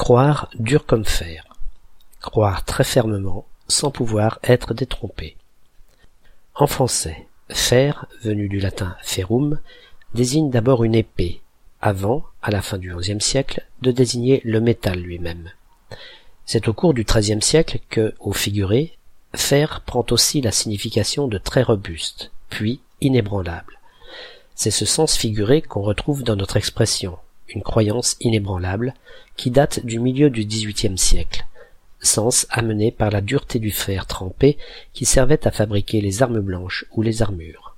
Croire dur comme fer. Croire très fermement, sans pouvoir être détrompé. En français, fer, venu du latin ferum, désigne d'abord une épée, avant, à la fin du XIe siècle, de désigner le métal lui-même. C'est au cours du XIIIe siècle que, au figuré, fer prend aussi la signification de très robuste, puis inébranlable. C'est ce sens figuré qu'on retrouve dans notre expression, une croyance inébranlable, qui date du milieu du XVIIIe siècle, sens amené par la dureté du fer trempé qui servait à fabriquer les armes blanches ou les armures.